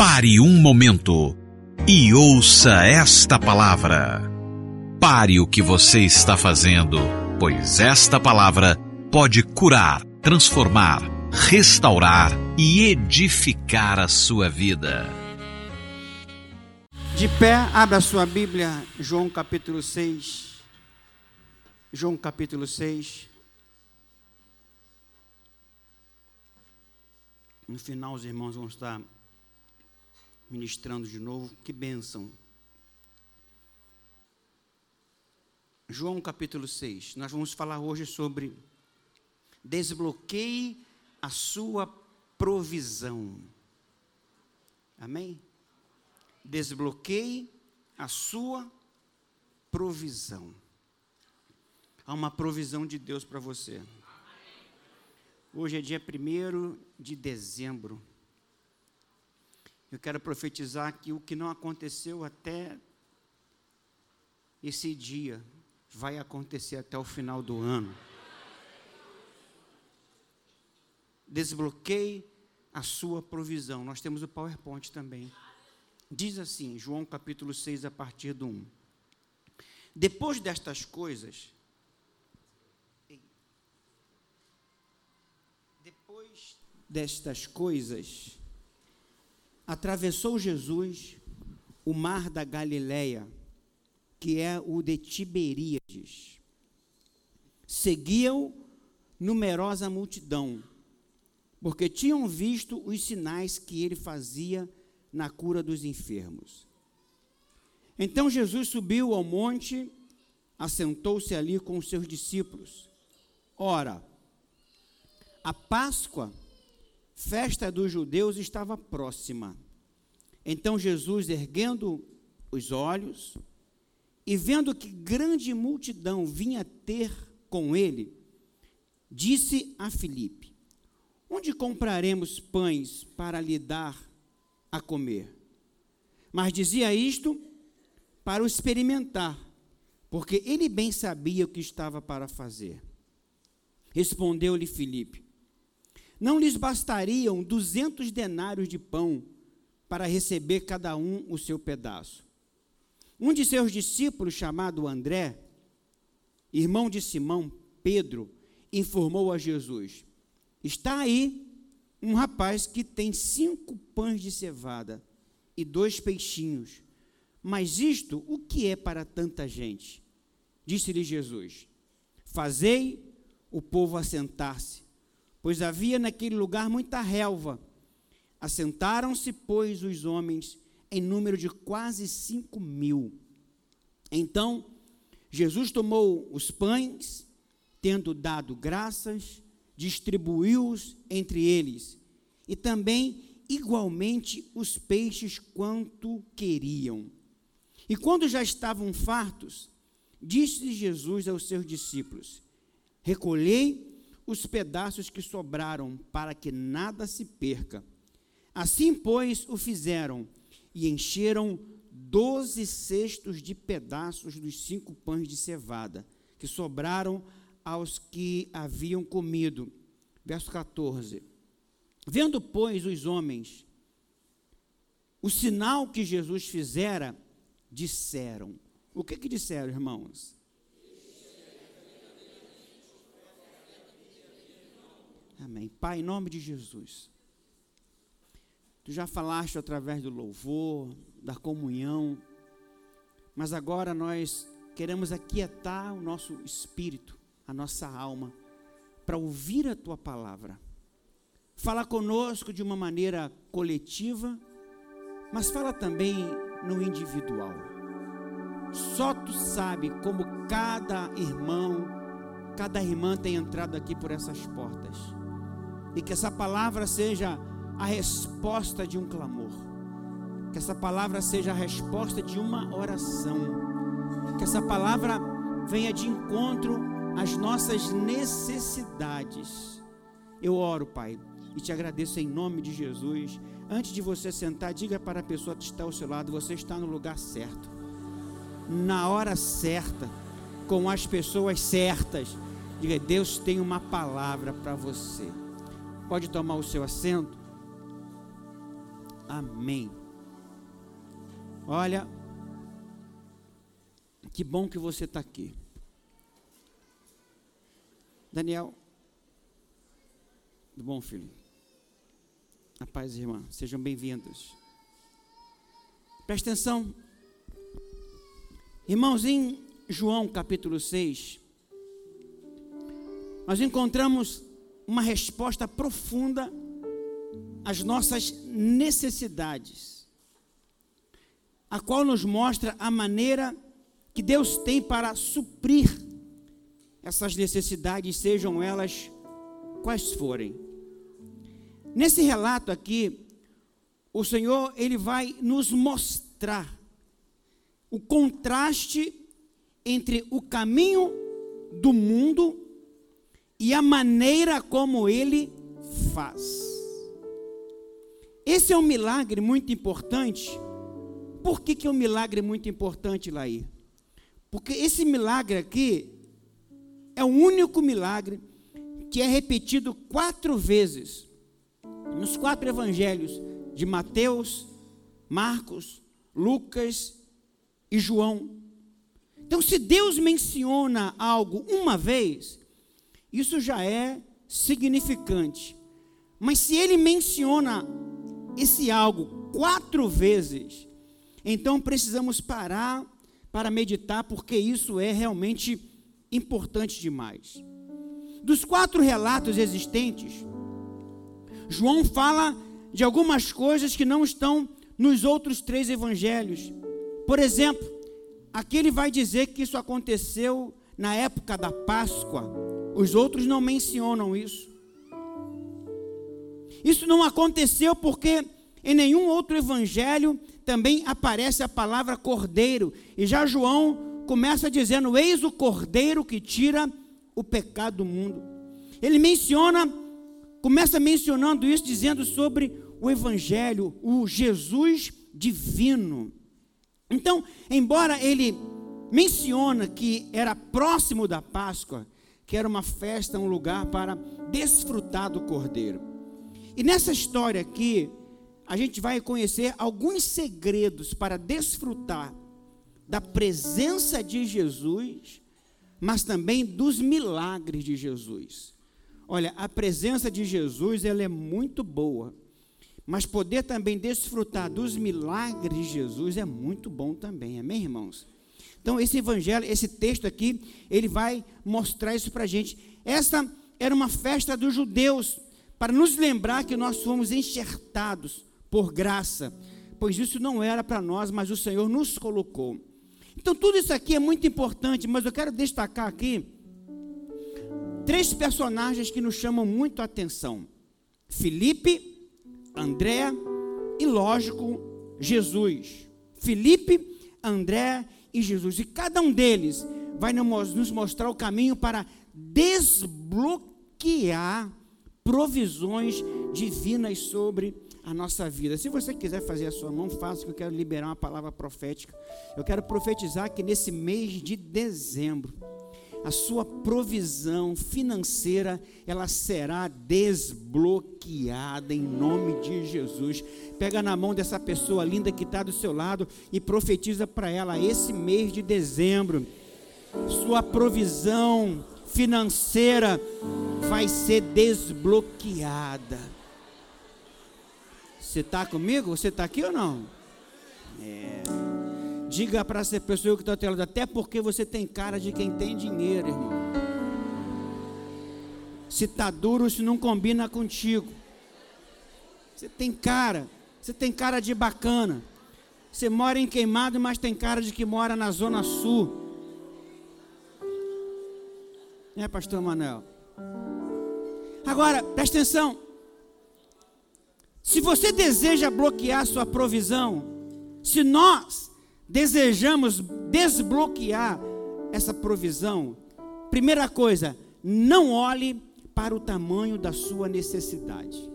Pare um momento e ouça esta palavra. Pare o que você está fazendo, pois esta palavra pode curar, transformar, restaurar e edificar a sua vida. De pé, abra sua Bíblia, João capítulo 6. João capítulo 6. No final, os irmãos vão estar ministrando de novo. Que bênção. João capítulo 6. Nós vamos falar hoje sobre desbloqueie a sua provisão. Amém? Desbloqueie a sua provisão. Há uma provisão de Deus para você. Hoje é dia 1 de dezembro. Eu quero profetizar que o que não aconteceu até esse dia vai acontecer até o final do ano. Desbloqueie a sua provisão. Nós temos o PowerPoint também. Diz assim, João capítulo 6, a partir do 1. Depois destas coisas, depois destas coisas, atravessou Jesus o mar da Galileia, que é o de Tiberíades. Seguiam numerosa multidão, porque tinham visto os sinais que ele fazia na cura dos enfermos. Então Jesus subiu ao monte, assentou-se ali com os seus discípulos. Ora, a Páscoa festa dos judeus estava próxima. Então Jesus, erguendo os olhos e vendo que grande multidão vinha ter com ele, disse a Filipe: Onde compraremos pães para lhe dar a comer? Mas dizia isto para o experimentar, porque ele bem sabia o que estava para fazer. Respondeu-lhe Filipe: não lhes bastariam duzentos denários de pão para receber cada um o seu pedaço. Um de seus discípulos, chamado André, irmão de Simão, Pedro, informou a Jesus: Está aí um rapaz que tem cinco pães de cevada e dois peixinhos. Mas isto o que é para tanta gente? Disse-lhe Jesus: Fazei o povo assentar-se pois havia naquele lugar muita relva. Assentaram-se, pois, os homens em número de quase cinco mil. Então, Jesus tomou os pães, tendo dado graças, distribuiu-os entre eles, e também igualmente os peixes quanto queriam. E quando já estavam fartos, disse Jesus aos seus discípulos: Recolhei os pedaços que sobraram, para que nada se perca. Assim, pois, o fizeram, e encheram doze cestos de pedaços dos cinco pães de cevada, que sobraram aos que haviam comido. Verso 14. Vendo, pois, os homens o sinal que Jesus fizera, disseram. O que que disseram, irmãos? Amém. Pai, em nome de Jesus. Tu já falaste através do louvor, da comunhão, mas agora nós queremos aquietar o nosso espírito, a nossa alma, para ouvir a tua palavra. Fala conosco de uma maneira coletiva, mas fala também no individual. Só tu sabe como cada irmão, cada irmã tem entrado aqui por essas portas e que essa palavra seja a resposta de um clamor. Que essa palavra seja a resposta de uma oração. Que essa palavra venha de encontro às nossas necessidades. Eu oro, Pai, e te agradeço em nome de Jesus. Antes de você sentar, diga para a pessoa que está ao seu lado: você está no lugar certo, na hora certa, com as pessoas certas. Diga: Deus tem uma palavra para você. Pode tomar o seu assento. Amém. Olha, que bom que você está aqui. Daniel, tudo bom, filho? A paz, irmã, sejam bem-vindos. Preste atenção. Irmãos, em João capítulo 6, nós encontramos uma resposta profunda às nossas necessidades, a qual nos mostra a maneira que Deus tem para suprir essas necessidades, sejam elas quais forem. Nesse relato aqui, o Senhor ele vai nos mostrar o contraste entre o caminho do mundo e a maneira como ele faz. Esse é um milagre muito importante. Por que, que é um milagre muito importante, Laí? Porque esse milagre aqui é o único milagre que é repetido quatro vezes nos quatro evangelhos de Mateus, Marcos, Lucas e João. Então, se Deus menciona algo uma vez, isso já é significante. Mas se ele menciona esse algo quatro vezes, então precisamos parar para meditar, porque isso é realmente importante demais. Dos quatro relatos existentes, João fala de algumas coisas que não estão nos outros três evangelhos. Por exemplo, aqui ele vai dizer que isso aconteceu na época da Páscoa. Os outros não mencionam isso. Isso não aconteceu porque em nenhum outro evangelho também aparece a palavra cordeiro. E já João começa dizendo: Eis o cordeiro que tira o pecado do mundo. Ele menciona, começa mencionando isso, dizendo sobre o evangelho, o Jesus divino. Então, embora ele menciona que era próximo da Páscoa, que era uma festa, um lugar para desfrutar do cordeiro. E nessa história aqui, a gente vai conhecer alguns segredos para desfrutar da presença de Jesus, mas também dos milagres de Jesus. Olha, a presença de Jesus, ela é muito boa, mas poder também desfrutar dos milagres de Jesus é muito bom também, amém, irmãos? Então, esse evangelho, esse texto aqui, ele vai mostrar isso para a gente. Essa era uma festa dos judeus, para nos lembrar que nós fomos enxertados por graça, pois isso não era para nós, mas o Senhor nos colocou. Então, tudo isso aqui é muito importante, mas eu quero destacar aqui três personagens que nos chamam muito a atenção: Felipe, André e, lógico, Jesus. Felipe, André e Jesus. E cada um deles vai nos mostrar o caminho para desbloquear provisões divinas sobre a nossa vida. Se você quiser fazer a sua mão, faça que eu quero liberar uma palavra profética. Eu quero profetizar que nesse mês de dezembro, a sua provisão financeira, ela será desbloqueada em nome de Jesus. Pega na mão dessa pessoa linda que está do seu lado e profetiza para ela esse mês de dezembro. Sua provisão financeira vai ser desbloqueada. Você está comigo? Você está aqui ou não? É. Diga para essa pessoa que está ao lado, até porque você tem cara de quem tem dinheiro, irmão. Se está duro, isso não combina contigo. Você tem cara, você tem cara de bacana. Você mora em Queimado, mas tem cara de que mora na Zona Sul. É, pastor Manuel? Agora, presta atenção. Se você deseja bloquear sua provisão, se nós desejamos desbloquear essa provisão, primeira coisa, não olhe para o tamanho da sua necessidade.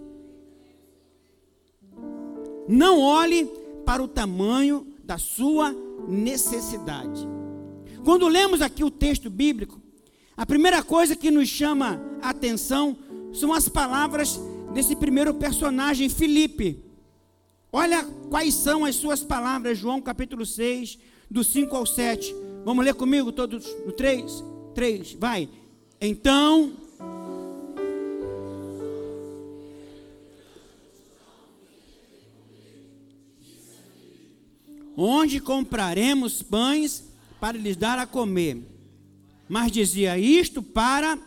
Não olhe para o tamanho da sua necessidade. Quando lemos aqui o texto bíblico, a primeira coisa que nos chama a atenção são as palavras desse primeiro personagem, Filipe. Olha quais são as suas palavras, João capítulo 6, do 5 ao 7. Vamos ler comigo todos no 3? 3, vai. Então. Onde compraremos pães para lhes dar a comer? Mas dizia isto para.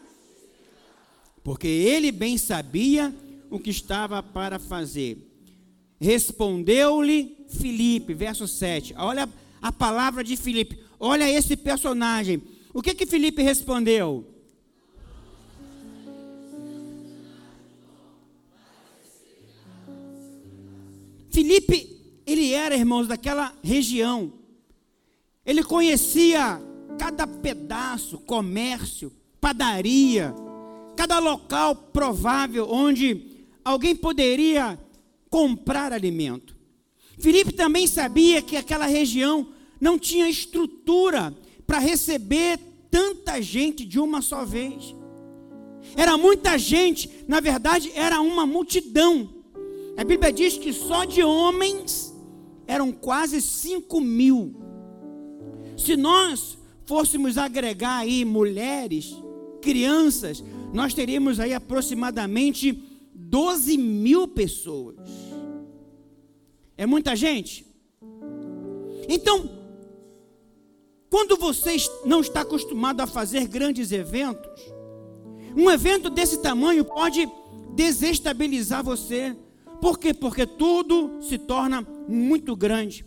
Porque ele bem sabia o que estava para fazer. Respondeu-lhe Filipe, verso 7. Olha a palavra de Filipe. Olha esse personagem. O que que Filipe respondeu? Filipe, ele era, irmãos, daquela região. Ele conhecia cada pedaço, comércio, padaria, cada local provável onde alguém poderia comprar alimento. Filipe também sabia que aquela região não tinha estrutura para receber tanta gente de uma só vez. Era muita gente, na verdade, era uma multidão. A Bíblia diz que só de homens eram quase 5 mil. Se nós fôssemos agregar aí mulheres, crianças, nós teríamos aí aproximadamente 12 mil pessoas. É muita gente? Então, quando você não está acostumado a fazer grandes eventos, um evento desse tamanho pode desestabilizar você. Por quê? Porque tudo se torna muito grande.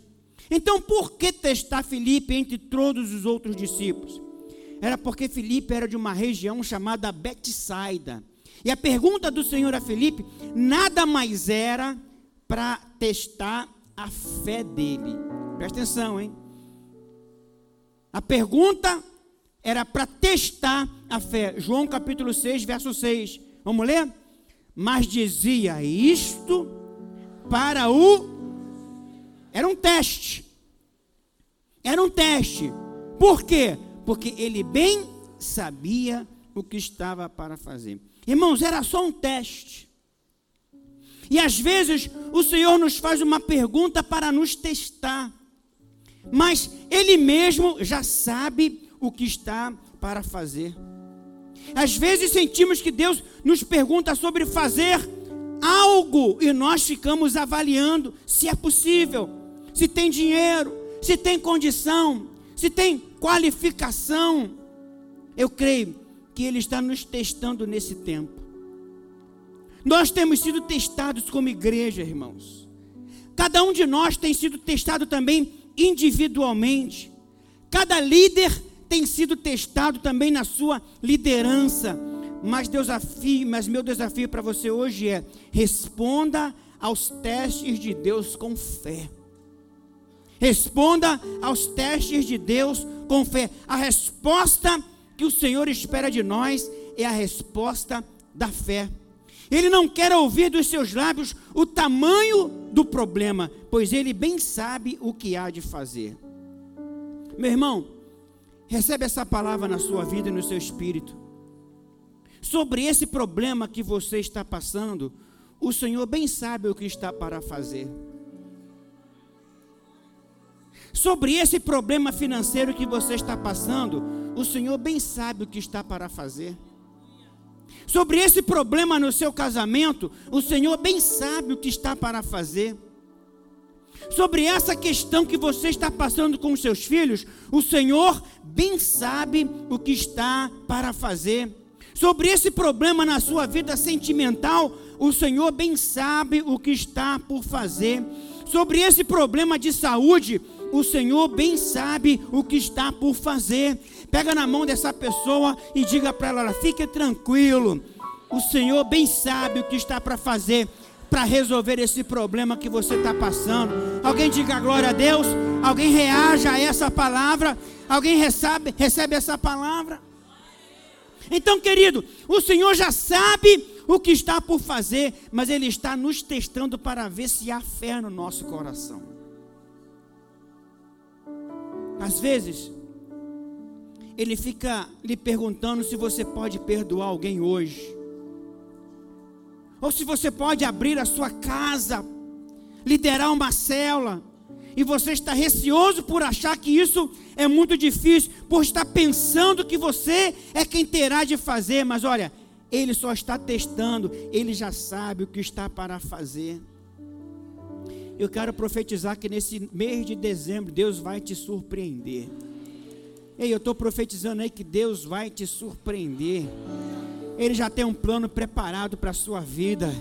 Então, por que testar Filipe entre todos os outros discípulos? Era porque Filipe era de uma região chamada Betsaida. E a pergunta do Senhor a Filipe nada mais era para testar a fé dele. Presta atenção, hein? A pergunta era para testar a fé. João capítulo 6, verso 6. Vamos ler? Mas dizia isto para o. Era um teste. Era um teste. Por quê? Porque ele bem sabia o que estava para fazer. Irmãos, era só um teste. E às vezes o Senhor nos faz uma pergunta para nos testar. Mas Ele mesmo já sabe o que está para fazer. Às vezes sentimos que Deus nos pergunta sobre fazer algo e nós ficamos avaliando se é possível, se tem dinheiro, se tem condição, se tem qualificação. Eu creio que Ele está nos testando nesse tempo. Nós temos sido testados como igreja, irmãos. Cada um de nós tem sido testado também individualmente. Cada líder tem sido testado também na sua liderança. Mas, mas meu desafio para você hoje é: responda aos testes de Deus com fé. Responda aos testes de Deus com fé. A resposta que o Senhor espera de nós é a resposta da fé. Ele não quer ouvir dos seus lábios o tamanho do problema, pois ele bem sabe o que há de fazer. Meu irmão, recebe essa palavra na sua vida e no seu espírito. Sobre esse problema que você está passando, o Senhor bem sabe o que está para fazer. Sobre esse problema financeiro que você está passando, o Senhor bem sabe o que está para fazer. Sobre esse problema no seu casamento, o Senhor bem sabe o que está para fazer. Sobre essa questão que você está passando com os seus filhos, o Senhor bem sabe o que está para fazer. Sobre esse problema na sua vida sentimental, o Senhor bem sabe o que está por fazer. Sobre esse problema de saúde, o Senhor bem sabe o que está por fazer. Pega na mão dessa pessoa e diga para ela: fique tranquilo. O Senhor bem sabe o que está para fazer para resolver esse problema que você está passando. Alguém diga glória a Deus. Alguém reaja a essa palavra. Alguém recebe, recebe essa palavra. Então, querido, o Senhor já sabe o que está por fazer, mas Ele está nos testando para ver se há fé no nosso coração. Às vezes, Ele fica lhe perguntando se você pode perdoar alguém hoje, ou se você pode abrir a sua casa liderar uma célula, e você está receoso por achar que isso é muito difícil, por estar pensando que você é quem terá de fazer, mas olha, ele só está testando, ele já sabe o que está para fazer. Eu quero profetizar que nesse mês de dezembro Deus vai te surpreender. Ei, eu estou profetizando aí que Deus vai te surpreender. Ele já tem um plano preparado para a sua vida.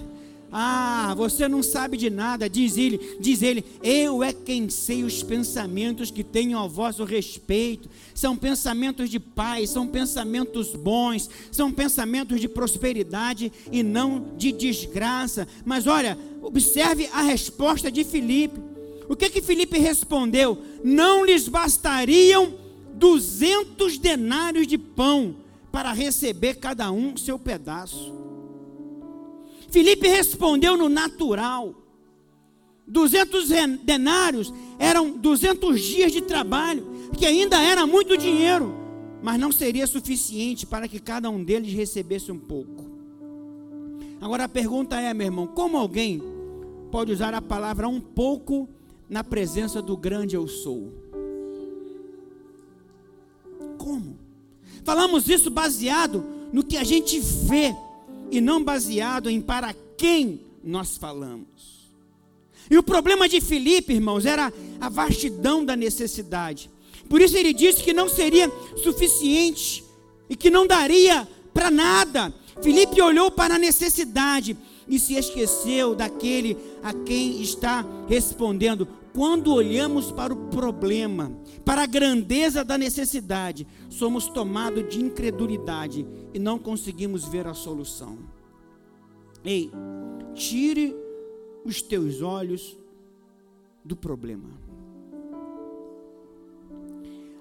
Ah, você não sabe de nada, diz ele, diz ele, eu é quem sei os pensamentos que tenho ao vosso respeito. São pensamentos de paz, são pensamentos bons, são pensamentos de prosperidade e não de desgraça. Mas olha, observe a resposta de Filipe. O que que Filipe respondeu? Não lhes bastariam duzentos denários de pão para receber cada um seu pedaço. Filipe respondeu no natural. 200 denários eram 200 dias de trabalho, que ainda era muito dinheiro, mas não seria suficiente para que cada um deles recebesse um pouco. Agora a pergunta é, meu irmão, como alguém pode usar a palavra um pouco na presença do grande eu sou? Como? Falamos isso baseado no que a gente vê e não baseado em para quem nós falamos. E o problema de Filipe, irmãos, era a vastidão da necessidade. Por isso ele disse que não seria suficiente e que não daria para nada. Filipe olhou para a necessidade e se esqueceu daquele a quem está respondendo. Quando olhamos para o problema, para a grandeza da necessidade, somos tomados de incredulidade e não conseguimos ver a solução. Ei, tire os teus olhos do problema.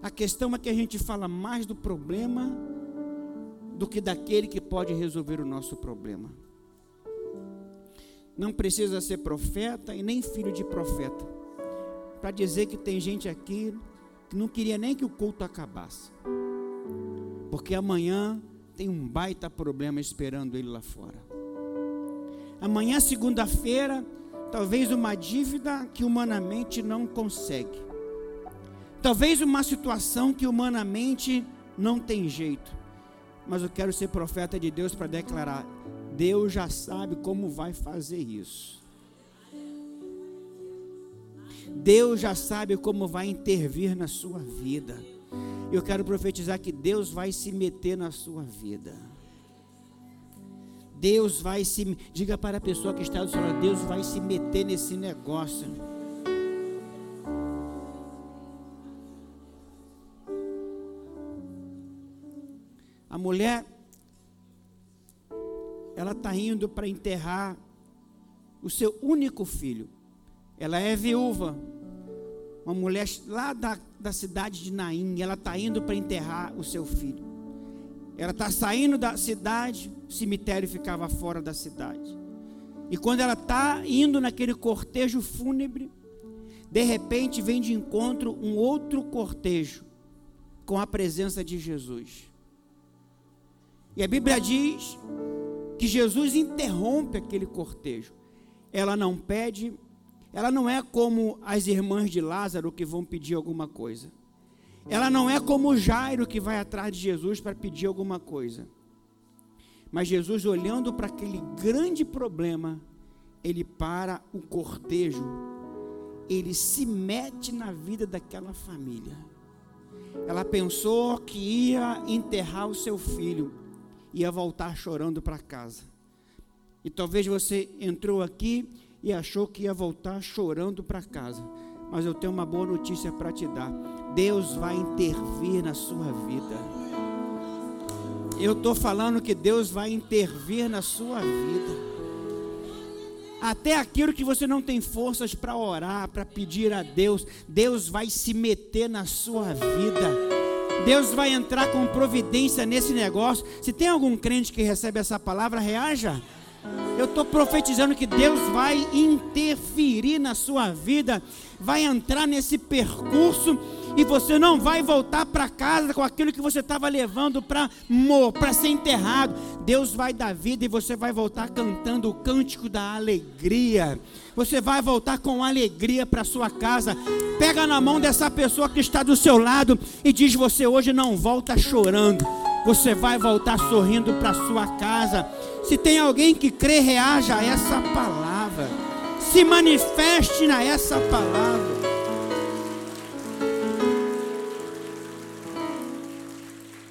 A questão é que a gente fala mais do problema do que daquele que pode resolver o nosso problema. Não precisa ser profeta e nem filho de profeta para dizer que tem gente aqui que não queria nem que o culto acabasse. Porque amanhã tem um baita problema esperando ele lá fora. Amanhã, segunda-feira, talvez uma dívida que humanamente não consegue. Talvez uma situação que humanamente não tem jeito. Mas eu quero ser profeta de Deus para declarar: Deus já sabe como vai fazer isso. Deus já sabe como vai intervir na sua vida. Eu quero profetizar que Deus vai se meter na sua vida. Deus vai se. Diga para a pessoa que está do seu lado: Deus vai se meter nesse negócio. A mulher, ela está indo para enterrar o seu único filho. Ela é viúva. Uma mulher lá da, da cidade de Naim. Ela está indo para enterrar o seu filho. Ela está saindo da cidade. O cemitério ficava fora da cidade. E quando ela está indo naquele cortejo fúnebre, de repente vem de encontro um outro cortejo com a presença de Jesus. E a Bíblia diz que Jesus interrompe aquele cortejo. Ela não pede, ela não é como as irmãs de Lázaro que vão pedir alguma coisa. Ela não é como Jairo que vai atrás de Jesus para pedir alguma coisa. Mas Jesus, olhando para aquele grande problema, ele para o cortejo, ele se mete na vida daquela família. Ela pensou que ia enterrar o seu filho, ia voltar chorando para casa. E talvez você entrou aqui e achou que ia voltar chorando para casa. Mas eu tenho uma boa notícia para te dar. Deus vai intervir na sua vida. Eu estou falando que Deus vai intervir na sua vida. Até aquilo que você não tem forças para orar, para pedir a Deus, Deus vai se meter na sua vida. Deus vai entrar com providência nesse negócio. Se tem algum crente que recebe essa palavra, reaja. Eu estou profetizando que Deus vai interferir na sua vida, vai entrar nesse percurso e você não vai voltar para casa com aquilo que você estava levando para para ser enterrado. Deus vai dar vida e você vai voltar cantando o cântico da alegria. Você vai voltar com alegria para sua casa. Pega na mão dessa pessoa que está do seu lado e diz: Você hoje não volta chorando. Você vai voltar sorrindo para sua casa. Se tem alguém que crê, reaja a essa palavra. Se manifeste na essa palavra.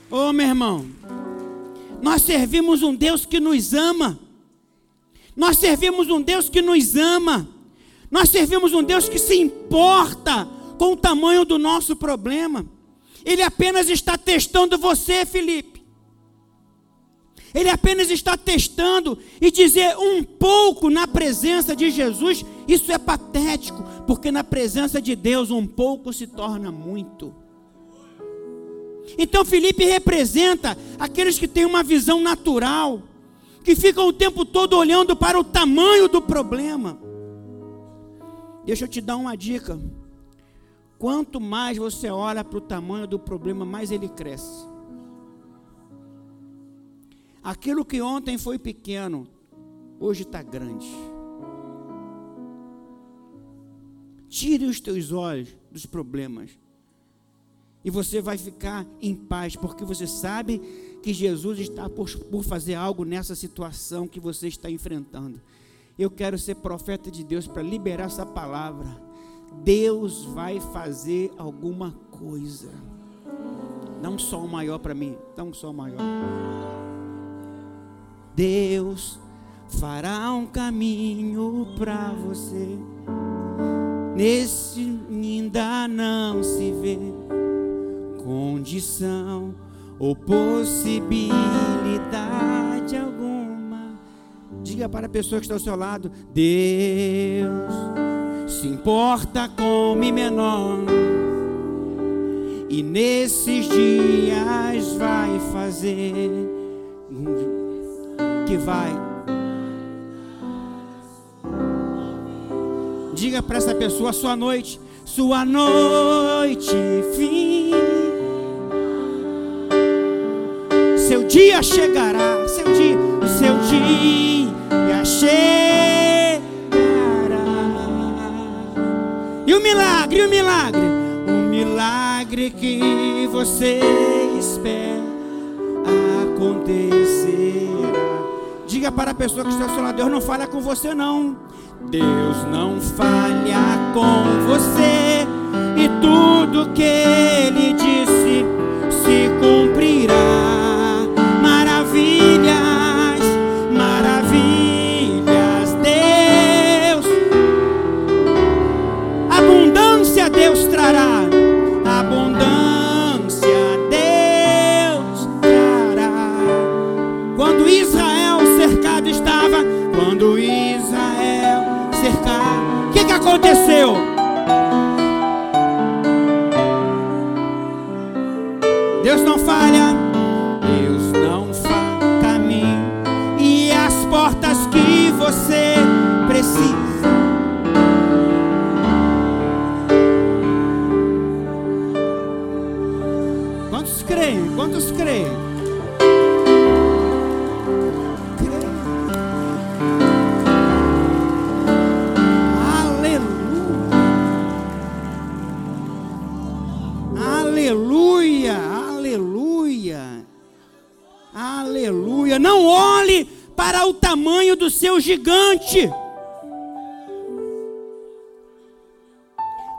Ô oh, meu irmão, nós servimos um Deus que nos ama. Nós servimos um Deus que nos ama. Nós servimos um Deus que se importa com o tamanho do nosso problema. Ele apenas está testando você, Felipe. Ele apenas está testando e dizer um pouco na presença de Jesus, isso é patético, porque na presença de Deus um pouco se torna muito. Então Felipe representa aqueles que têm uma visão natural, que ficam o tempo todo olhando para o tamanho do problema. Deixa eu te dar uma dica. Quanto mais você olha para o tamanho do problema, mais ele cresce. Aquilo que ontem foi pequeno, hoje está grande. Tire os teus olhos dos problemas. E você vai ficar em paz, porque você sabe que Jesus está por, por fazer algo nessa situação que você está enfrentando. Eu quero ser profeta de Deus para liberar essa palavra. Deus vai fazer alguma coisa. Dá um sol maior para mim. Dá um sol maior. Deus fará um caminho para você. Nesse ainda não se vê condição ou possibilidade alguma. Diga para a pessoa que está ao seu lado: Deus se importa com o menor. E nesses dias vai fazer que vai. Diga para essa pessoa: sua noite, sua noite, fim. Seu dia chegará, seu dia, seu dia chegará. E o milagre, o milagre, o milagre que você espera acontecerá. Diga para a pessoa que está ao seu lado: Deus não falha com você, não. Deus não falha com você. E tudo que Ele disse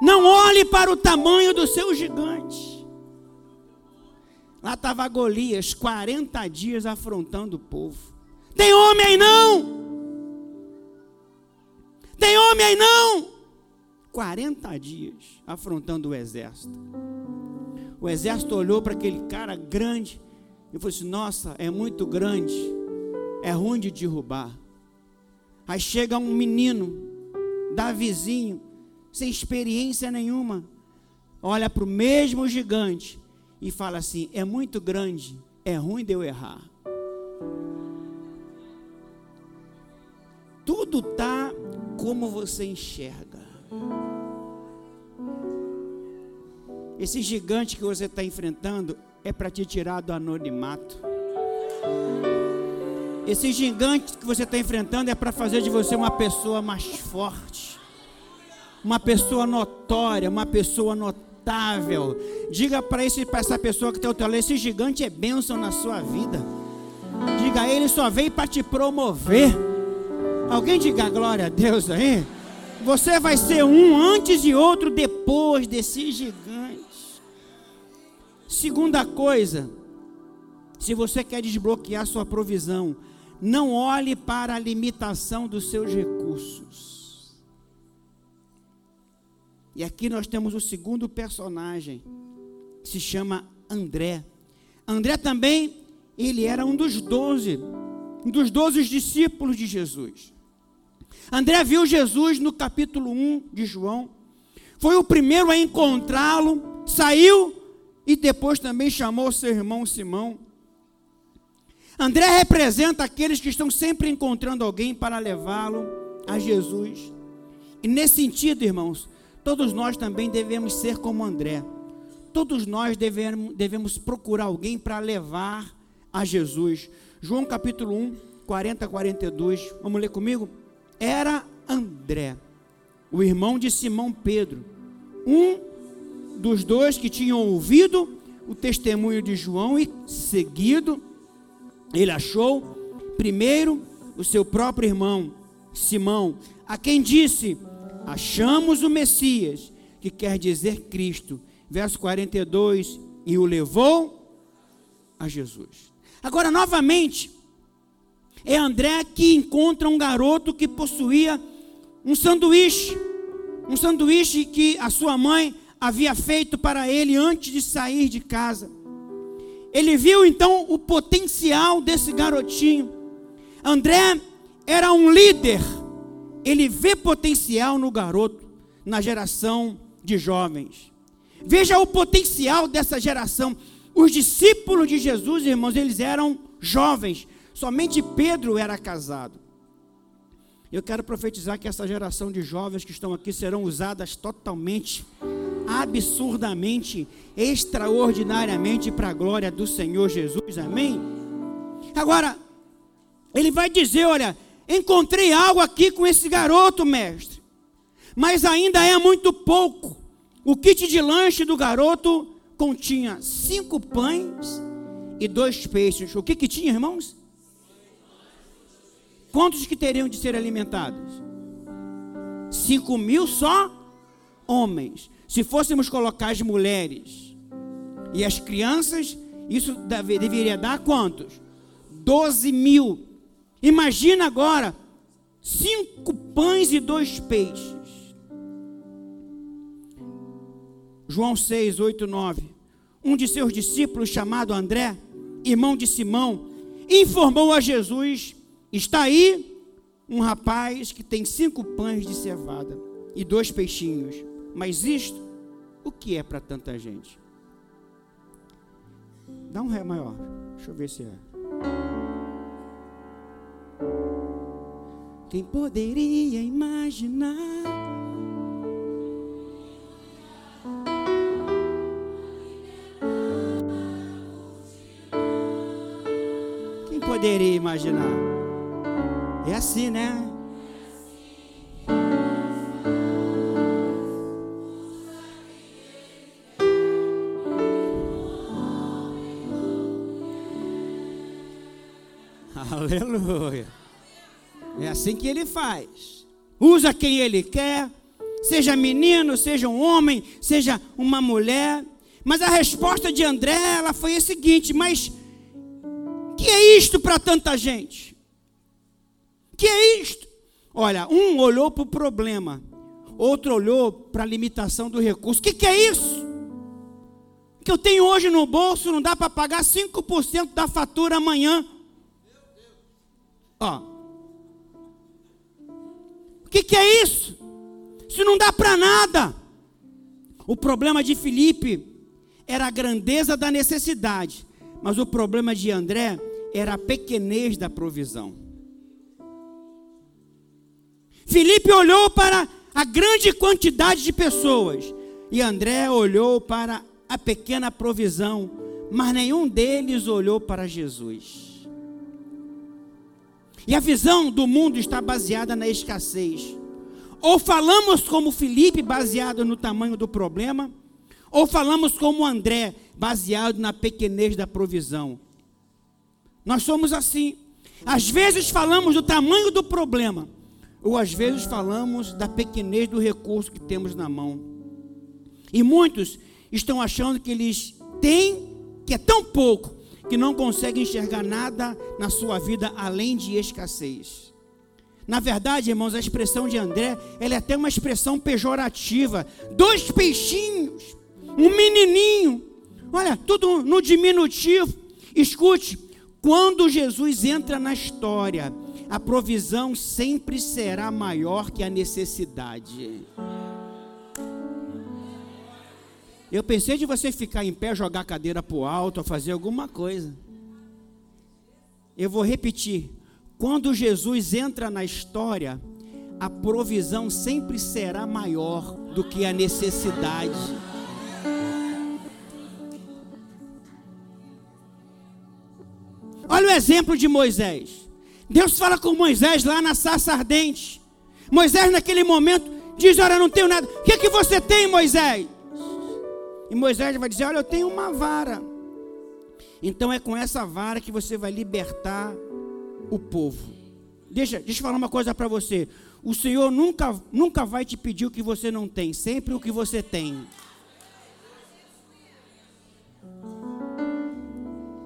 Não olhe para o tamanho do seu gigante. Lá estava Golias, 40 dias afrontando o povo. Tem homem aí não? Tem homem aí não? 40 dias afrontando o exército. O exército olhou para aquele cara grande e falou assim: Nossa, é muito grande, é ruim de derrubar. Aí chega um menino, Davizinho, sem experiência nenhuma, olha para o mesmo gigante e fala assim: É muito grande, é ruim de eu errar. tudo está como você enxerga. Esse gigante que você está enfrentando é para te tirar do anonimato. Esse gigante que você está enfrentando é para fazer de você uma pessoa mais forte, uma pessoa notória, uma pessoa notável. Diga para essa pessoa que está ao teu lado: esse gigante é bênção na sua vida. Diga, ele só veio para te promover. Alguém diga glória a Deus aí. Você vai ser um antes e outro depois desse gigante. Segunda coisa, se você quer desbloquear sua provisão, não olhe para a limitação dos seus recursos. E aqui nós temos o segundo personagem, que se chama André. André também, ele era um dos doze, um dos doze discípulos de Jesus. André viu Jesus no capítulo 1 de João, foi o primeiro a encontrá-lo, saiu e depois também chamou seu irmão Simão. André representa aqueles que estão sempre encontrando alguém para levá-lo a Jesus. E nesse sentido, irmãos, todos nós também devemos ser como André. Todos nós devemos, devemos procurar alguém para levar a Jesus. João capítulo 1, 40 a 42. Vamos ler comigo? Era André, o irmão de Simão Pedro, um dos dois que tinham ouvido o testemunho de João e seguido ele achou primeiro o seu próprio irmão, Simão, a quem disse: Achamos o Messias, que quer dizer Cristo. Verso 42, e o levou a Jesus. Agora, novamente, é André que encontra um garoto que possuía um sanduíche, um sanduíche que a sua mãe havia feito para ele antes de sair de casa. Ele viu então o potencial desse garotinho. André era um líder. Ele vê potencial no garoto, na geração de jovens. Veja o potencial dessa geração. Os discípulos de Jesus, irmãos, eles eram jovens. Somente Pedro era casado. Eu quero profetizar que essa geração de jovens que estão aqui serão usadas totalmente absurdamente, extraordinariamente para a glória do Senhor Jesus, amém? Agora, ele vai dizer: Olha, encontrei algo aqui com esse garoto, mestre, mas ainda é muito pouco. O kit de lanche do garoto continha cinco pães e dois peixes. O que que tinha, irmãos? Quantos que teriam de ser alimentados? Cinco mil só homens. Se fôssemos colocar as mulheres e as crianças, isso deveria dar quantos? 12 mil. Imagina agora, cinco pães e dois peixes. João 6, 8, 9. Um de seus discípulos, chamado André, irmão de Simão, informou a Jesus: Está aí um rapaz que tem cinco pães de cevada e dois peixinhos. Mas isto, o que é para tanta gente? Dá um ré maior. Deixa eu ver se é. Quem poderia imaginar? Quem poderia imaginar? É assim, né? Aleluia. É assim que ele faz. Usa quem ele quer, seja menino, seja um homem, seja uma mulher. Mas a resposta de André ela foi a seguinte: mas que é isto para tanta gente? Que é isto? Olha, um olhou para o problema, outro olhou para a limitação do recurso. O que, que é isso? Que eu tenho hoje no bolso não dá para pagar 5% da fatura amanhã. Ó. O que, que é isso? Isso não dá para nada. O problema de Filipe era a grandeza da necessidade, mas o problema de André era a pequenez da provisão. Felipe olhou para a grande quantidade de pessoas e André olhou para a pequena provisão, mas nenhum deles olhou para Jesus. E a visão do mundo está baseada na escassez. Ou falamos como Felipe, baseado no tamanho do problema, ou falamos como André, baseado na pequenez da provisão. Nós somos assim. Às vezes falamos do tamanho do problema, ou às vezes falamos da pequenez do recurso que temos na mão. E muitos estão achando que eles têm, que é tão pouco, que não conseguem enxergar nada na sua vida além de escassez. Na verdade, irmãos, a expressão de André, ela é até uma expressão pejorativa. Dois peixinhos, um menininho. Olha, tudo no diminutivo. Escute, quando Jesus entra na história, a provisão sempre será maior que a necessidade. Eu pensei de você ficar em pé, jogar a cadeira para o alto, fazer alguma coisa. Eu vou repetir. Quando Jesus entra na história, a provisão sempre será maior do que a necessidade. Olha o exemplo de Moisés. Deus fala com Moisés lá na sarça ardente. Moisés, naquele momento, diz: Olha, não tenho nada. O que, é que você tem, Moisés? E Moisés vai dizer: Olha, eu tenho uma vara. Então é com essa vara que você vai libertar o povo. Deixa, deixa eu falar uma coisa para você. O Senhor nunca, nunca vai te pedir o que você não tem, sempre o que você tem.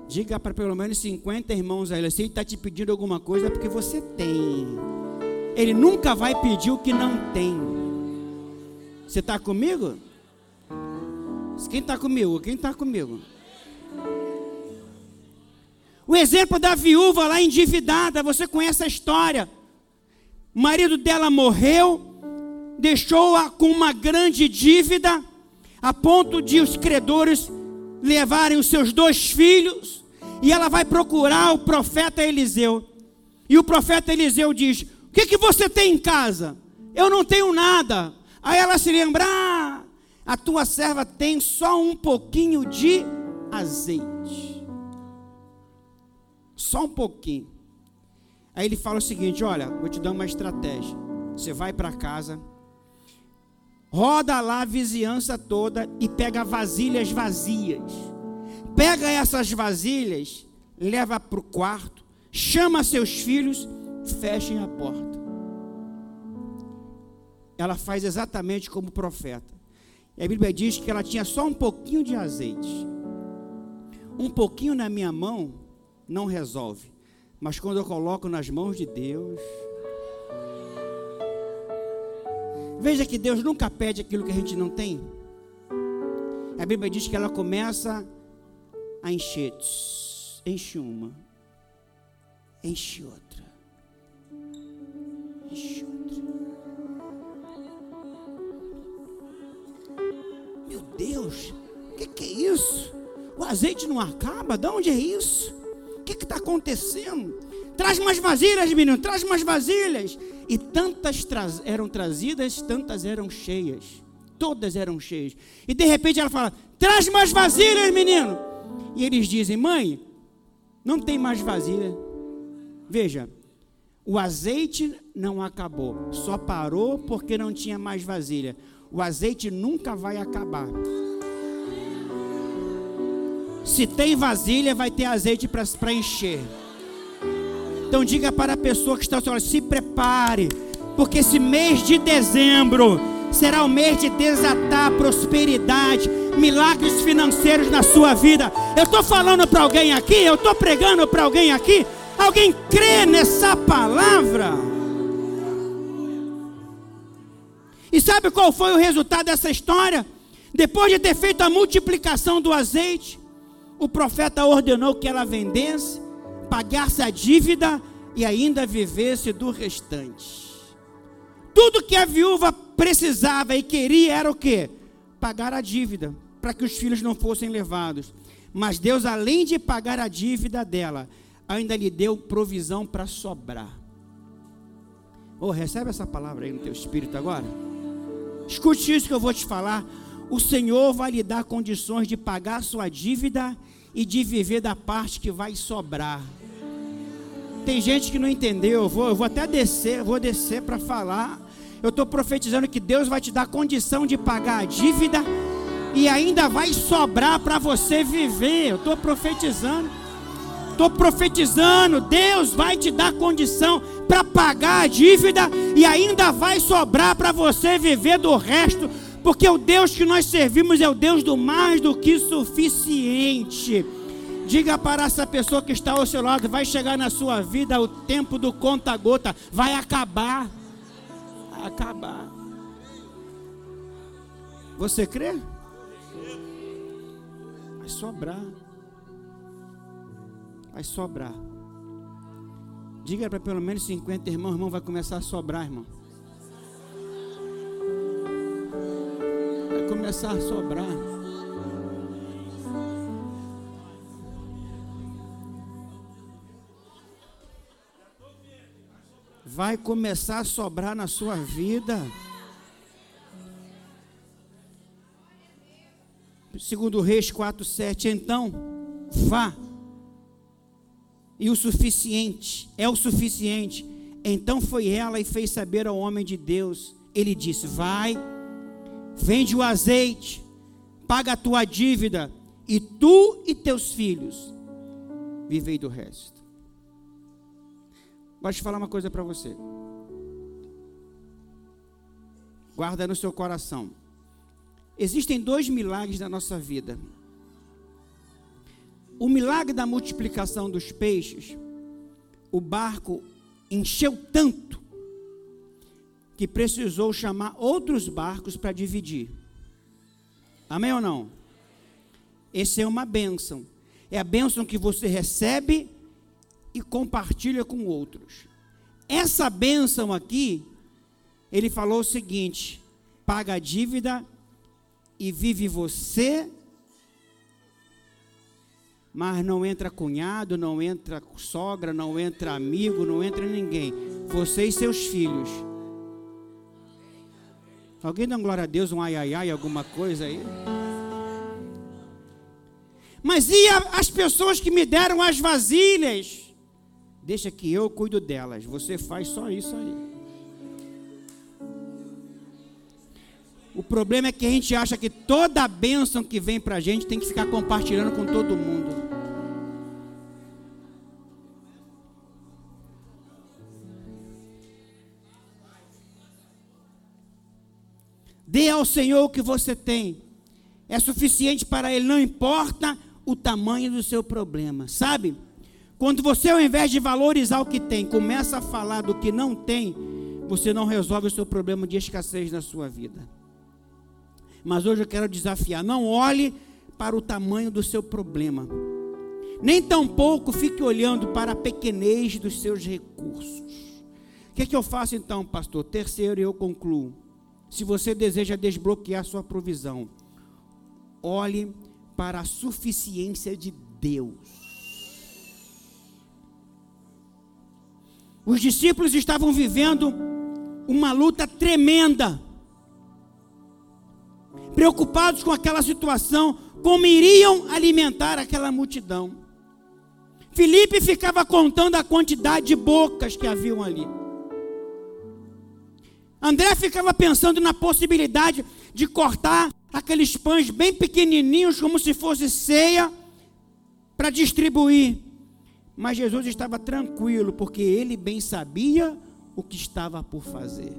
Diga para pelo menos 50 irmãos a ele, se ele está te pedindo alguma coisa é porque você tem. Ele nunca vai pedir o que não tem. Você está comigo? Quem está comigo? Quem está comigo? O exemplo da viúva lá endividada, você conhece a história. O marido dela morreu, deixou-a com uma grande dívida, a ponto de os credores levarem os seus dois filhos, e ela vai procurar o profeta Eliseu. E o profeta Eliseu diz: O que, que você tem em casa? Eu não tenho nada. Aí ela se lembra: ah, a tua serva tem só um pouquinho de azeite. Só um pouquinho. Aí ele fala o seguinte: Olha, vou te dar uma estratégia. Você vai para casa, roda lá a vizinhança toda e pega vasilhas vazias. Pega essas vasilhas, leva para o quarto, chama seus filhos, fechem a porta. Ela faz exatamente como o profeta. E a Bíblia diz que ela tinha só um pouquinho de azeite. Um pouquinho na minha mão não resolve. Mas quando eu coloco nas mãos de Deus. Veja que Deus nunca pede aquilo que a gente não tem. A Bíblia diz que ela começa a encher. Enche uma. Enche outra. Enche outra. Meu Deus, o que, que, é isso? O azeite não acaba? De onde é isso? O que está acontecendo? Traz mais vasilhas, menino, traz mais vasilhas. E tantas tra eram trazidas, tantas eram cheias. Todas eram cheias. E de repente ela fala: Traz mais vasilhas, menino. E eles dizem: Mãe, não tem mais vasilha. Veja, o azeite não acabou, só parou porque não tinha mais vasilha o azeite nunca vai acabar. Se tem vasilha, vai ter azeite para encher. Então diga para a pessoa que está ao se prepare, porque esse mês de dezembro será o mês de desatar prosperidade, milagres financeiros na sua vida. Eu estou falando para alguém aqui, eu estou pregando para alguém aqui. Alguém crê nessa palavra? E sabe qual foi o resultado dessa história? Depois de ter feito a multiplicação do azeite, o profeta ordenou que ela vendesse, pagasse a dívida e ainda vivesse do restante. Tudo que a viúva precisava e queria era o que? Pagar a dívida, para que os filhos não fossem levados. Mas Deus, além de pagar a dívida dela, ainda lhe deu provisão para sobrar. Oh, recebe essa palavra aí no teu espírito agora. Escute isso que eu vou te falar. O Senhor vai lhe dar condições de pagar sua dívida e de viver da parte que vai sobrar. Tem gente que não entendeu. Eu vou, eu vou até descer, vou descer para falar. Eu estou profetizando que Deus vai te dar condição de pagar a dívida e ainda vai sobrar para você viver. Eu estou profetizando. Estou profetizando. Deus vai te dar condição para pagar a dívida e ainda vai sobrar para você viver do resto. Porque o Deus que nós servimos é o Deus do mais do que suficiente. Diga para essa pessoa que está ao seu lado: vai chegar na sua vida o tempo do conta-gota, vai acabar. Vai acabar. Você crê? Vai sobrar. Vai sobrar. Diga para pelo menos 50 irmãos, irmão, vai começar a sobrar, irmão. Vai começar a sobrar. Vai começar a sobrar na sua vida. Segundo Reis 4, 7. Então, vá. E o suficiente, é o suficiente. Então foi ela e fez saber ao homem de Deus. Ele disse: Vai, vende o azeite, paga a tua dívida, e tu e teus filhos vivei do resto. Vou te falar uma coisa para você. Guarda no seu coração. Existem dois milagres na nossa vida. O milagre da multiplicação dos peixes, o barco encheu tanto que precisou chamar outros barcos para dividir. Amém ou não? Essa é uma bênção. É a bênção que você recebe e compartilha com outros. Essa bênção aqui, ele falou o seguinte: paga a dívida e vive você, mas não entra cunhado, não entra sogra, não entra amigo, não entra ninguém. Você e seus filhos. Alguém dá glória a Deus, um ai ai ai, alguma coisa aí? Mas e as pessoas que me deram as vasilhas? Deixa que eu cuido delas. Você faz só isso aí. O problema é que a gente acha que toda a bênção que vem para a gente tem que ficar compartilhando com todo mundo. Dê ao Senhor o que você tem. É suficiente para Ele, não importa o tamanho do seu problema. Sabe? Quando você, ao invés de valorizar o que tem, começa a falar do que não tem, você não resolve o seu problema de escassez na sua vida. Mas hoje eu quero desafiar: não olhe para o tamanho do seu problema, nem tampouco fique olhando para a pequenez dos seus recursos. O que, é que eu faço então, pastor? Terceiro, eu concluo. Se você deseja desbloquear sua provisão, olhe para a suficiência de Deus. Os discípulos estavam vivendo uma luta tremenda preocupados com aquela situação, como iriam alimentar aquela multidão. Felipe ficava contando a quantidade de bocas que haviam ali. André ficava pensando na possibilidade de cortar aqueles pães bem pequenininhos, como se fosse ceia, para distribuir. Mas Jesus estava tranquilo, porque ele bem sabia o que estava por fazer.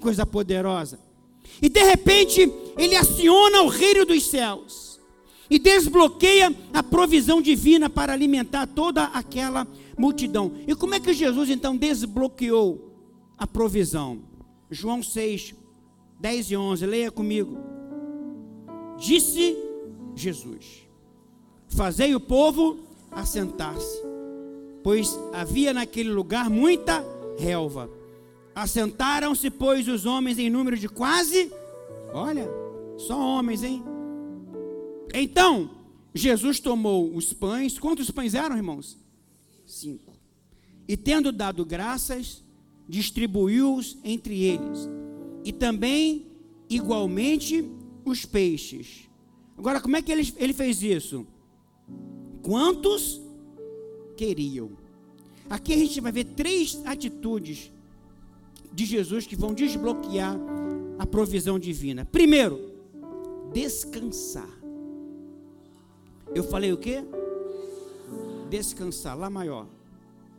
Coisa poderosa. E de repente, ele aciona o reino dos céus e desbloqueia a provisão divina para alimentar toda aquela multidão. E como é que Jesus então desbloqueou a provisão? João 6, 10 e 11, leia comigo. Disse Jesus: Fazei o povo assentar-se, pois havia naquele lugar muita relva Assentaram-se, pois, os homens em número de quase, olha, só homens, hein? Então, Jesus tomou os pães, quantos pães eram, irmãos? Cinco. E tendo dado graças, distribuiu-os entre eles, e também igualmente os peixes. Agora, como é que ele, ele fez isso? Quantos queriam? Aqui a gente vai ver três atitudes de Jesus que vão desbloquear a provisão divina. Primeiro, descansar. Eu falei o quê? Descansar, lá maior.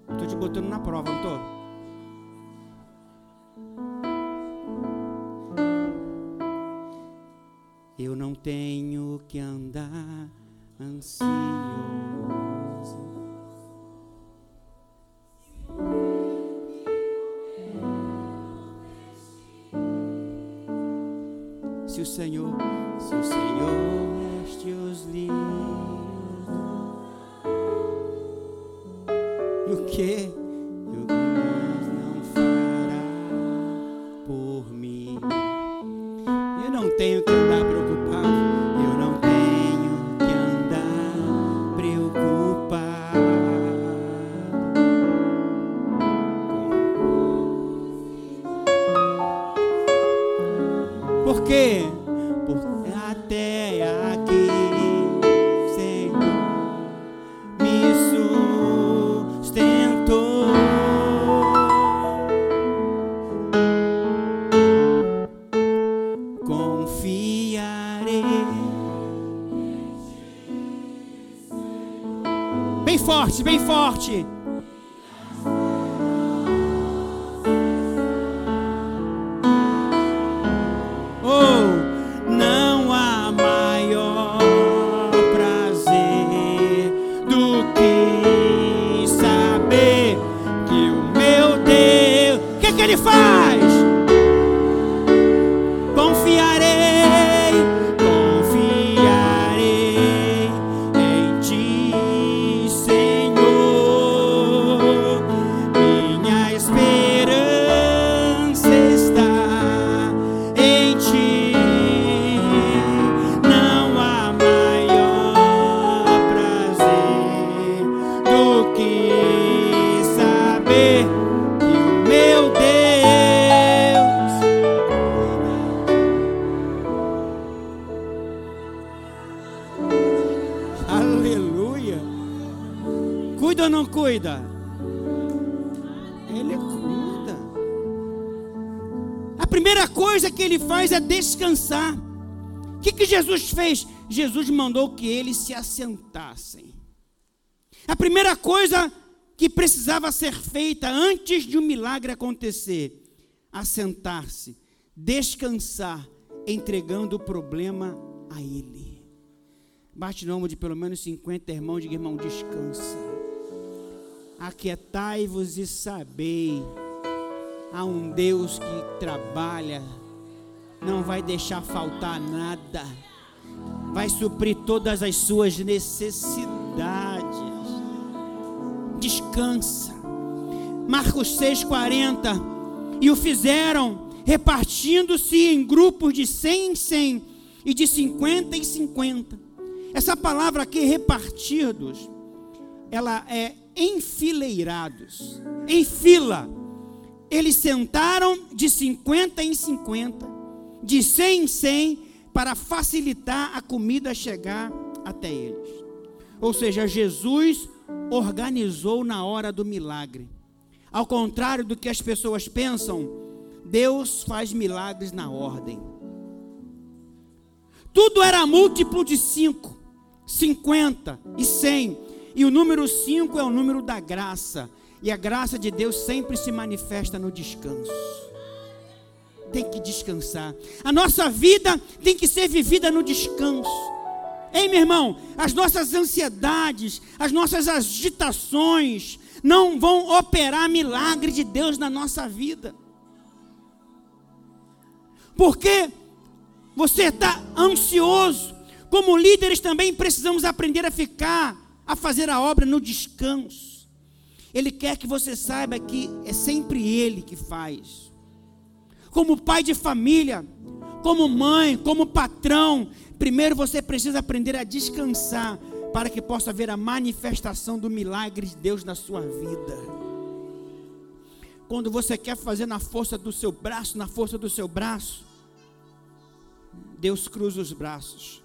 Estou te botando na prova, não estou? Eu não tenho que andar ansioso. Se o Senhor, se o Senhor veste os livros, e o que? Descansar. O que, que Jesus fez? Jesus mandou que eles se assentassem. A primeira coisa que precisava ser feita antes de um milagre acontecer: assentar-se, descansar, entregando o problema a Ele. Bate no ombro de pelo menos 50 irmãos, diga irmão, descansa. Aquietai-vos e sabei. Há um Deus que trabalha não vai deixar faltar nada, vai suprir todas as suas necessidades. Descansa. Marcos 6,40. E o fizeram, repartindo-se em grupos de 100 em 100 e de 50 em 50. Essa palavra aqui, repartidos, ela é enfileirados, em fila. Eles sentaram de 50 em 50 de 100 em 100 para facilitar a comida chegar até eles. Ou seja, Jesus organizou na hora do milagre. Ao contrário do que as pessoas pensam, Deus faz milagres na ordem. Tudo era múltiplo de 5, 50 e 100. E o número 5 é o número da graça. E a graça de Deus sempre se manifesta no descanso tem que descansar. A nossa vida tem que ser vivida no descanso. Ei, meu irmão, as nossas ansiedades, as nossas agitações não vão operar milagre de Deus na nossa vida. Porque você está ansioso. Como líderes também precisamos aprender a ficar, a fazer a obra no descanso. Ele quer que você saiba que é sempre Ele que faz como pai de família, como mãe, como patrão, primeiro você precisa aprender a descansar para que possa ver a manifestação do milagre de Deus na sua vida. quando você quer fazer na força do seu braço, na força do seu braço, Deus cruza os braços.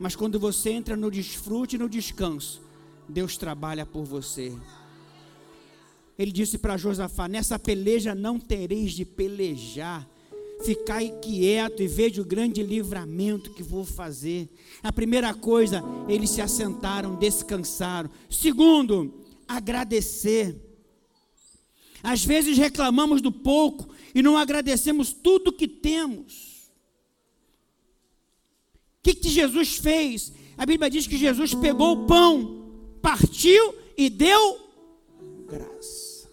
Mas quando você entra no desfrute e no descanso, Deus trabalha por você. Ele disse para Josafá: Nessa peleja não tereis de pelejar. Ficai quieto e veja o grande livramento que vou fazer. A primeira coisa, eles se assentaram, descansaram. Segundo, agradecer. Às vezes reclamamos do pouco e não agradecemos tudo que temos. O que, que Jesus fez? A Bíblia diz que Jesus pegou o pão, partiu e deu graça.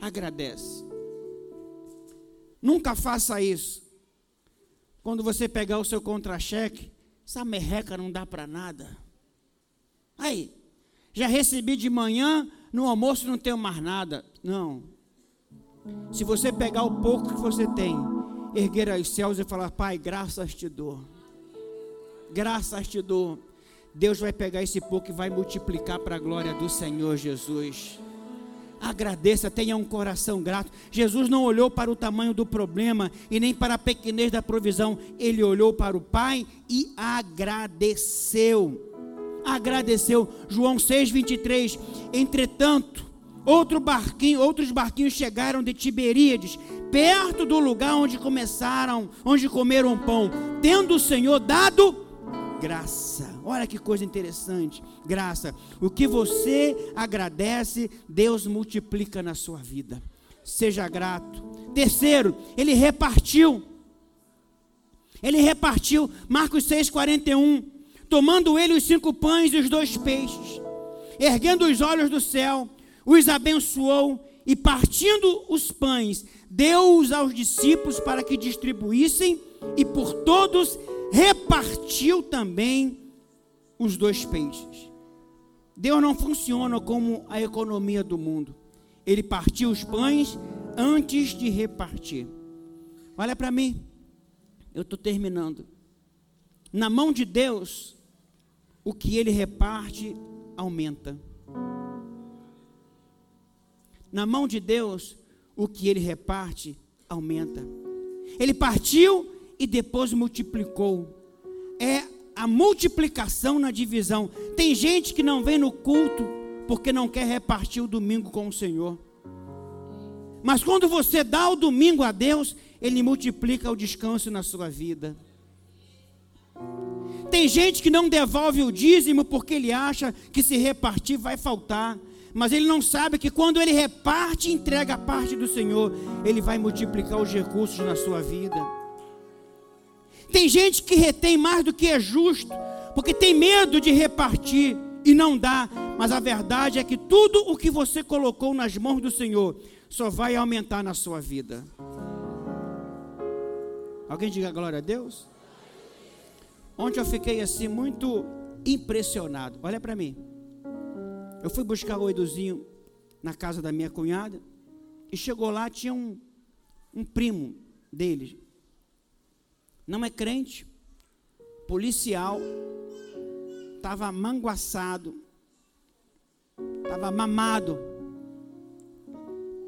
Agradece. Nunca faça isso. Quando você pegar o seu contra-cheque, essa merreca não dá para nada. Aí, já recebi de manhã, no almoço não tenho mais nada. Não. Se você pegar o pouco que você tem, erguer aos céus e falar, Pai, graças te dou. Graças te dou. Deus vai pegar esse pouco e vai multiplicar para a glória do Senhor Jesus. Agradeça, tenha um coração grato. Jesus não olhou para o tamanho do problema e nem para a pequenez da provisão, ele olhou para o Pai e agradeceu. Agradeceu. João 6:23. Entretanto, outro barquinho, outros barquinhos chegaram de Tiberíades, perto do lugar onde começaram, onde comeram pão, tendo o Senhor dado graça. Olha que coisa interessante. Graça. O que você agradece, Deus multiplica na sua vida. Seja grato. Terceiro, ele repartiu. Ele repartiu. Marcos 6,41. Tomando ele os cinco pães e os dois peixes, erguendo os olhos do céu, os abençoou e partindo os pães, deu-os aos discípulos para que distribuíssem e por todos repartiu também os dois peixes. Deus não funciona como a economia do mundo. Ele partiu os pães antes de repartir. Olha para mim, eu estou terminando. Na mão de Deus, o que ele reparte aumenta. Na mão de Deus, o que ele reparte aumenta. Ele partiu e depois multiplicou. É a multiplicação na divisão. Tem gente que não vem no culto porque não quer repartir o domingo com o Senhor. Mas quando você dá o domingo a Deus, Ele multiplica o descanso na sua vida. Tem gente que não devolve o dízimo porque ele acha que se repartir vai faltar. Mas ele não sabe que quando ele reparte e entrega a parte do Senhor, ele vai multiplicar os recursos na sua vida. Tem gente que retém mais do que é justo, porque tem medo de repartir e não dá. Mas a verdade é que tudo o que você colocou nas mãos do Senhor só vai aumentar na sua vida. Alguém diga glória a Deus? Ontem eu fiquei assim muito impressionado. Olha para mim. Eu fui buscar o Eduzinho na casa da minha cunhada e chegou lá tinha um, um primo dele, não é crente, policial, estava manguaçado, estava mamado.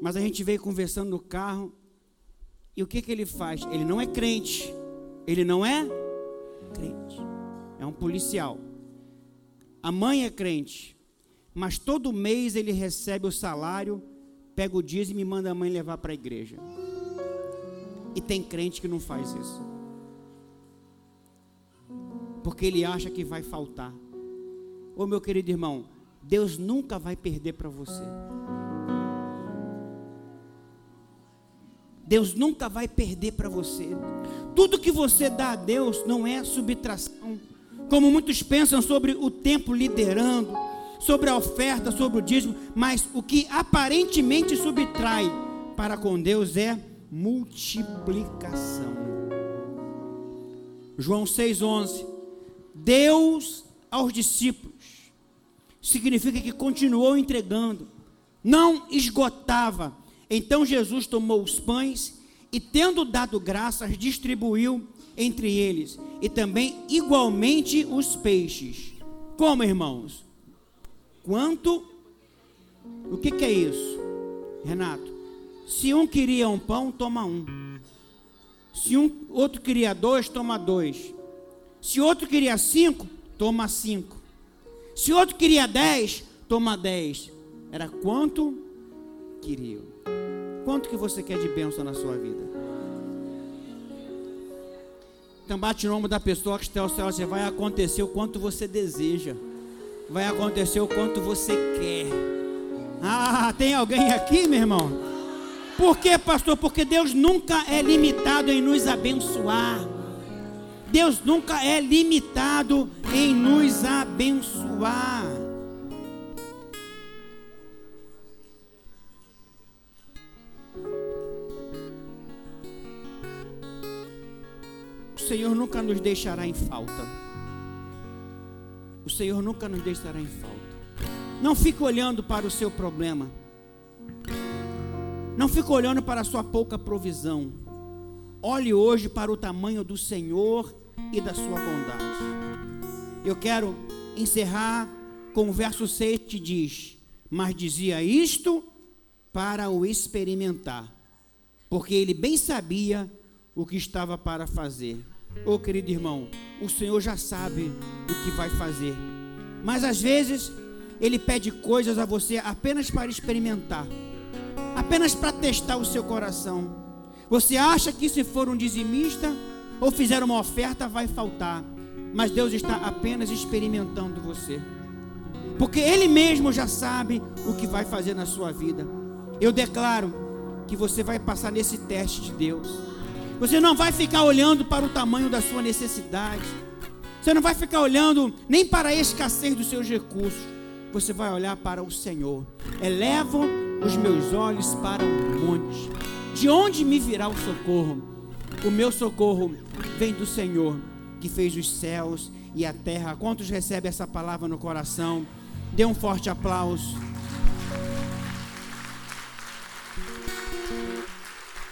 Mas a gente veio conversando no carro, e o que, que ele faz? Ele não é crente, ele não é crente, é um policial. A mãe é crente, mas todo mês ele recebe o salário, pega o dízimo e manda a mãe levar para a igreja. E tem crente que não faz isso porque ele acha que vai faltar. Ô meu querido irmão, Deus nunca vai perder para você. Deus nunca vai perder para você. Tudo que você dá a Deus não é subtração. Como muitos pensam sobre o tempo liderando, sobre a oferta, sobre o dízimo, mas o que aparentemente subtrai para com Deus é multiplicação. João 6,11 Deus aos discípulos. Significa que continuou entregando, não esgotava. Então Jesus tomou os pães e, tendo dado graças, distribuiu entre eles, e também igualmente os peixes. Como, irmãos? Quanto? O que, que é isso, Renato? Se um queria um pão, toma um. Se um outro queria dois, toma dois. Se outro queria cinco, toma cinco. Se outro queria dez, toma dez. Era quanto queriam. Quanto que você quer de bênção na sua vida? Então bate no ombro da pessoa que está ao céu, você vai acontecer o quanto você deseja. Vai acontecer o quanto você quer. Ah, tem alguém aqui, meu irmão? Por quê, pastor? Porque Deus nunca é limitado em nos abençoar. Deus nunca é limitado em nos abençoar. O Senhor nunca nos deixará em falta. O Senhor nunca nos deixará em falta. Não fique olhando para o seu problema. Não fique olhando para a sua pouca provisão. Olhe hoje para o tamanho do Senhor e da sua bondade. Eu quero encerrar com o verso 6 que diz: Mas dizia isto para o experimentar, porque ele bem sabia o que estava para fazer. Ô oh, querido irmão, o Senhor já sabe o que vai fazer, mas às vezes ele pede coisas a você apenas para experimentar, apenas para testar o seu coração. Você acha que se for um dizimista ou fizer uma oferta, vai faltar, mas Deus está apenas experimentando você, porque Ele mesmo já sabe o que vai fazer na sua vida. Eu declaro que você vai passar nesse teste de Deus. Você não vai ficar olhando para o tamanho da sua necessidade. Você não vai ficar olhando nem para a escassez dos seus recursos você vai olhar para o Senhor. Elevo os meus olhos para o monte. De onde me virá o socorro? O meu socorro vem do Senhor, que fez os céus e a terra. Quantos recebem essa palavra no coração? Dê um forte aplauso.